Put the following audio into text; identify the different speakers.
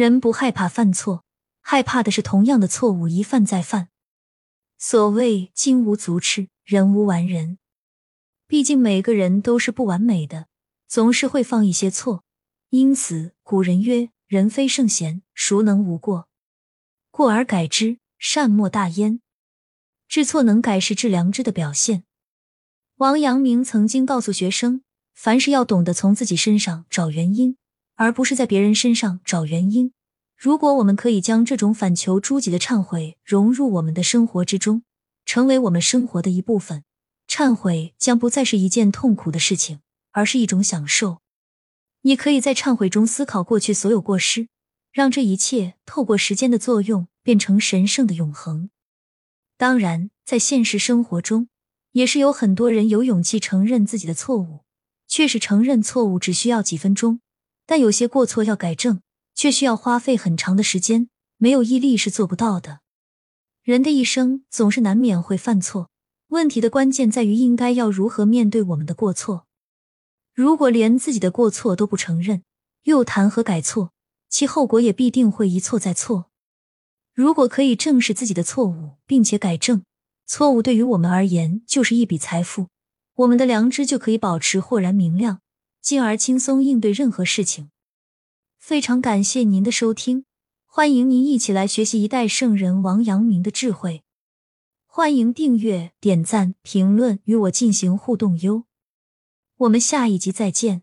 Speaker 1: 人不害怕犯错，害怕的是同样的错误一犯再犯。所谓金无足赤，人无完人。毕竟每个人都是不完美的，总是会犯一些错。因此，古人曰：“人非圣贤，孰能无过？过而改之，善莫大焉。”知错能改是致良知的表现。王阳明曾经告诉学生，凡事要懂得从自己身上找原因，而不是在别人身上找原因。如果我们可以将这种反求诸己的忏悔融入我们的生活之中，成为我们生活的一部分，忏悔将不再是一件痛苦的事情，而是一种享受。你可以在忏悔中思考过去所有过失，让这一切透过时间的作用变成神圣的永恒。当然，在现实生活中，也是有很多人有勇气承认自己的错误。确实，承认错误只需要几分钟，但有些过错要改正，却需要花费很长的时间。没有毅力是做不到的。人的一生总是难免会犯错，问题的关键在于应该要如何面对我们的过错。如果连自己的过错都不承认，又谈何改错？其后果也必定会一错再错。如果可以正视自己的错误，并且改正错误，对于我们而言就是一笔财富，我们的良知就可以保持豁然明亮，进而轻松应对任何事情。非常感谢您的收听，欢迎您一起来学习一代圣人王阳明的智慧。欢迎订阅、点赞、评论，与我进行互动哟。我们下一集再见。